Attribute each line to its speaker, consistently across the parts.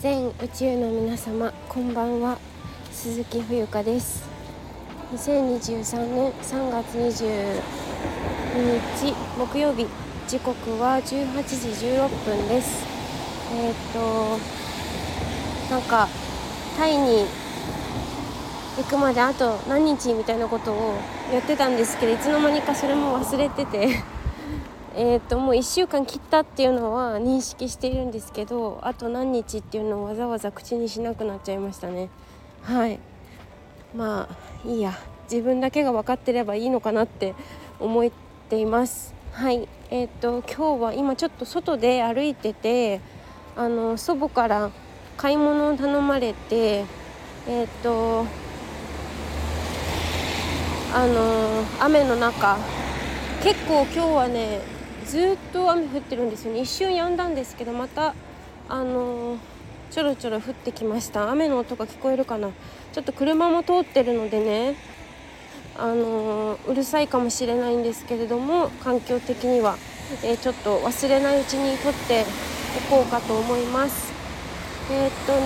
Speaker 1: 全宇宙の皆様こんばんは。鈴木冬香です。2023年3月22日木曜日時刻は18時16分です。えー、っとなんかタイに行くまであと何日みたいなことをやってたんですけどいつの間にかそれも忘れてて。えーと、もう1週間切ったっていうのは認識しているんですけどあと何日っていうのをわざわざ口にしなくなっちゃいましたね。はい。まあいいや。自分だけが分かってればいいのかなって思っています。はい。えーと、と今日は今ちょっと外で歩いててあの祖母から買い物を頼まれてえっ、ー、とあの雨の中。結構今日はねずっと雨降ってるんですよね。一瞬止んだんですけどまたあのー、ちょろちょろ降ってきました。雨の音が聞こえるかな。ちょっと車も通ってるのでねあのー、うるさいかもしれないんですけれども環境的には、えー、ちょっと忘れないうちに撮っておこうかと思います。え、っとね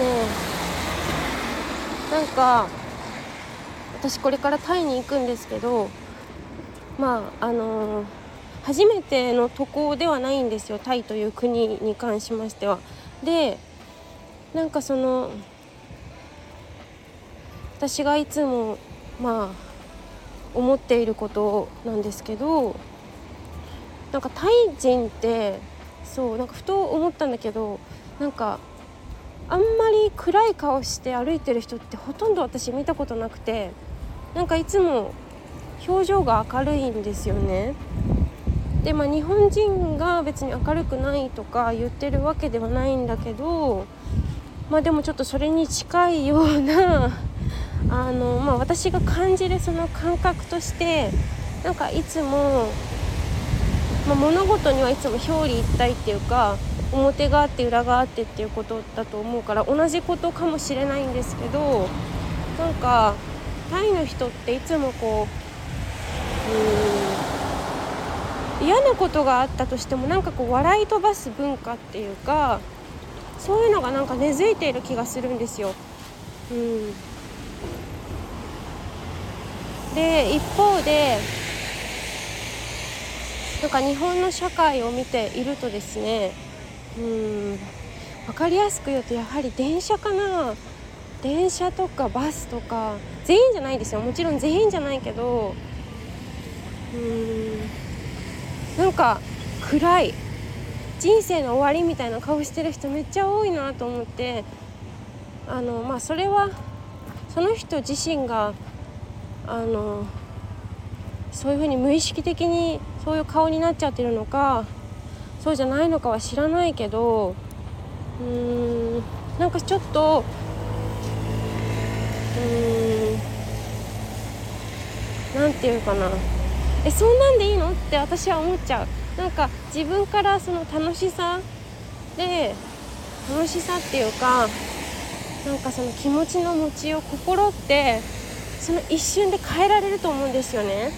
Speaker 1: なんか私これからタイに行くんですけどまああのー初めての渡航ではないんですよタイという国に関しましては。でなんかその私がいつもまあ思っていることなんですけどなんかタイ人ってそうなんかふと思ったんだけどなんかあんまり暗い顔して歩いてる人ってほとんど私見たことなくてなんかいつも表情が明るいんですよね。でまあ日本人が別に明るくないとか言ってるわけではないんだけどまあでもちょっとそれに近いような あの、まあ、私が感じるその感覚としてなんかいつも、まあ、物事にはいつも表裏一体っていうか表があって裏があってっていうことだと思うから同じことかもしれないんですけどなんかタイの人っていつもこううん嫌なことがあったとしてもなんかこう笑い飛ばす文化っていうかそういうのがなんか根付いている気がするんですよ。うん、で一方でなんか日本の社会を見ているとですねうん分かりやすく言うとやはり電車かな。電車とかバスとか全員じゃないですよ。もちろん全員じゃないけどうんなんか暗い人生の終わりみたいな顔してる人めっちゃ多いなと思ってあのまあそれはその人自身があのそういうふうに無意識的にそういう顔になっちゃってるのかそうじゃないのかは知らないけどうーんなんかちょっとうーん何て言うかな。えそんなんでいいの？って私は思っちゃう。なんか自分からその楽しさで楽しさっていうかなんかその気持ちの持ちよう心ってその一瞬で変えられると思うんですよね。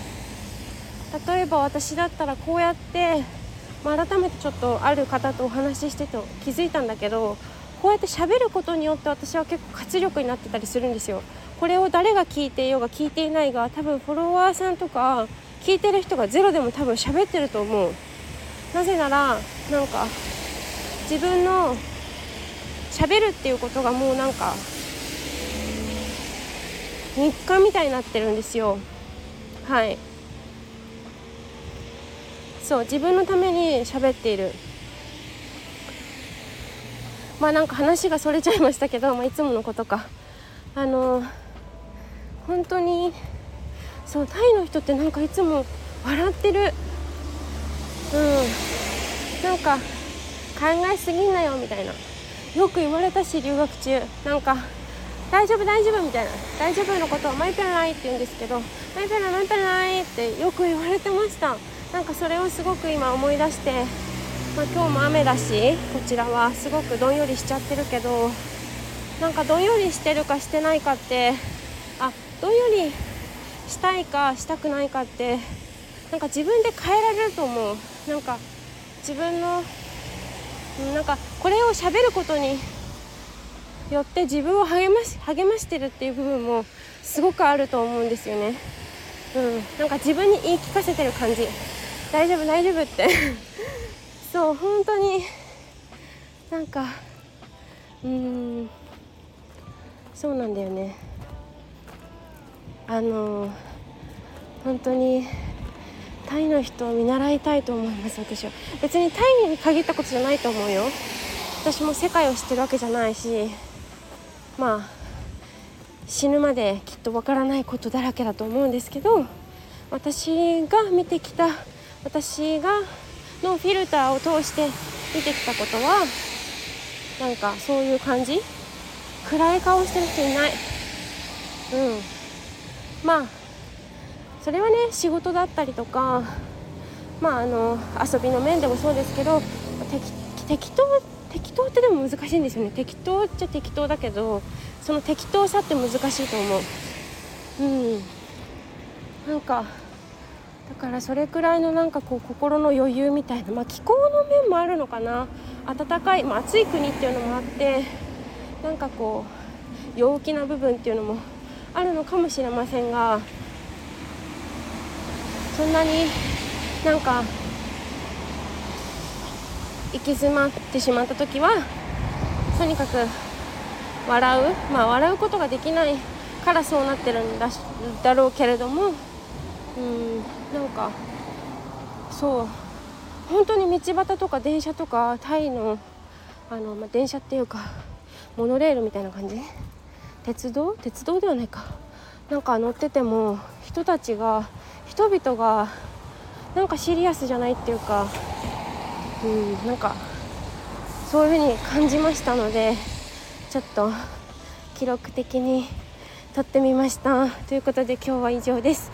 Speaker 1: 例えば私だったらこうやって、まあ、改めてちょっとある方とお話ししてて気づいたんだけどこうやって喋ることによって私は結構活力になってたりするんですよ。これを誰が聞いていようが聞いていないが多分フォロワーさんとか聞いてる人がゼロでも多分喋ってると思う。なぜならなんか自分の喋るっていうことがもうなんか日課みたいになってるんですよ。はい。そう自分のために喋っている。まあなんか話がそれちゃいましたけど、まあ、いつものことか。あの本当にそうタイの人ってなんかいつも笑ってる。うん。なんか考えすぎんなよみたいな。よく言われたし留学中。なんか大丈夫大丈夫みたいな。大丈夫のことをマイペラないって言うんですけどマイペラマイペラないってよく言われてました。なんかそれをすごく今思い出して、まあ、今日も雨だしこちらはすごくどんよりしちゃってるけどなんかどんよりしてるかしてないかってあどんよりしたいかしたくないかってなんか自分で変えられると思う。なんか自分のなんかこれを喋ることによって自分を励まし励ましてるっていう部分もすごくあると思うんですよね。うん、なんか自分に言い聞かせてる感じ。大丈夫大丈夫って。そう本当になんかうーん。そうなんだよね。あの本当にタイの人を見習いたいと思います私は。別にタイに限ったことじゃないと思うよ。私も世界を知ってるわけじゃないしまあ死ぬまできっとわからないことだらけだと思うんですけど私が見てきた私がのフィルターを通して見てきたことはなんかそういう感じ？暗い顔してる人いない？うん。まあそれはね仕事だったりとかまああの遊びの面でもそうですけど適当適当ってでも難しいんですよね。適当っちゃ適当だけどその適当さって難しいと思う。うん。なんかだからそれくらいのなんかこう心の余裕みたいなまあ気候の面もあるのかな。暖かい、まあ、暑い国っていうのもあってなんかこう陽気な部分っていうのもあるのかもしれませんがそんなになんか行き詰まってしまった時はとにかく笑う。まあ笑うことができないからそうなってるんだだろうけれどもうんなんかそう。本当に道端とか電車とかタイのあの、まあ、電車っていうかモノレールみたいな感じ鉄道？鉄道ではないか。なんか乗ってても人たちが人々がなんかシリアスじゃないっていうかうんなんかそういう風に感じましたのでちょっと記録的に撮ってみました。ということで今日は以上です。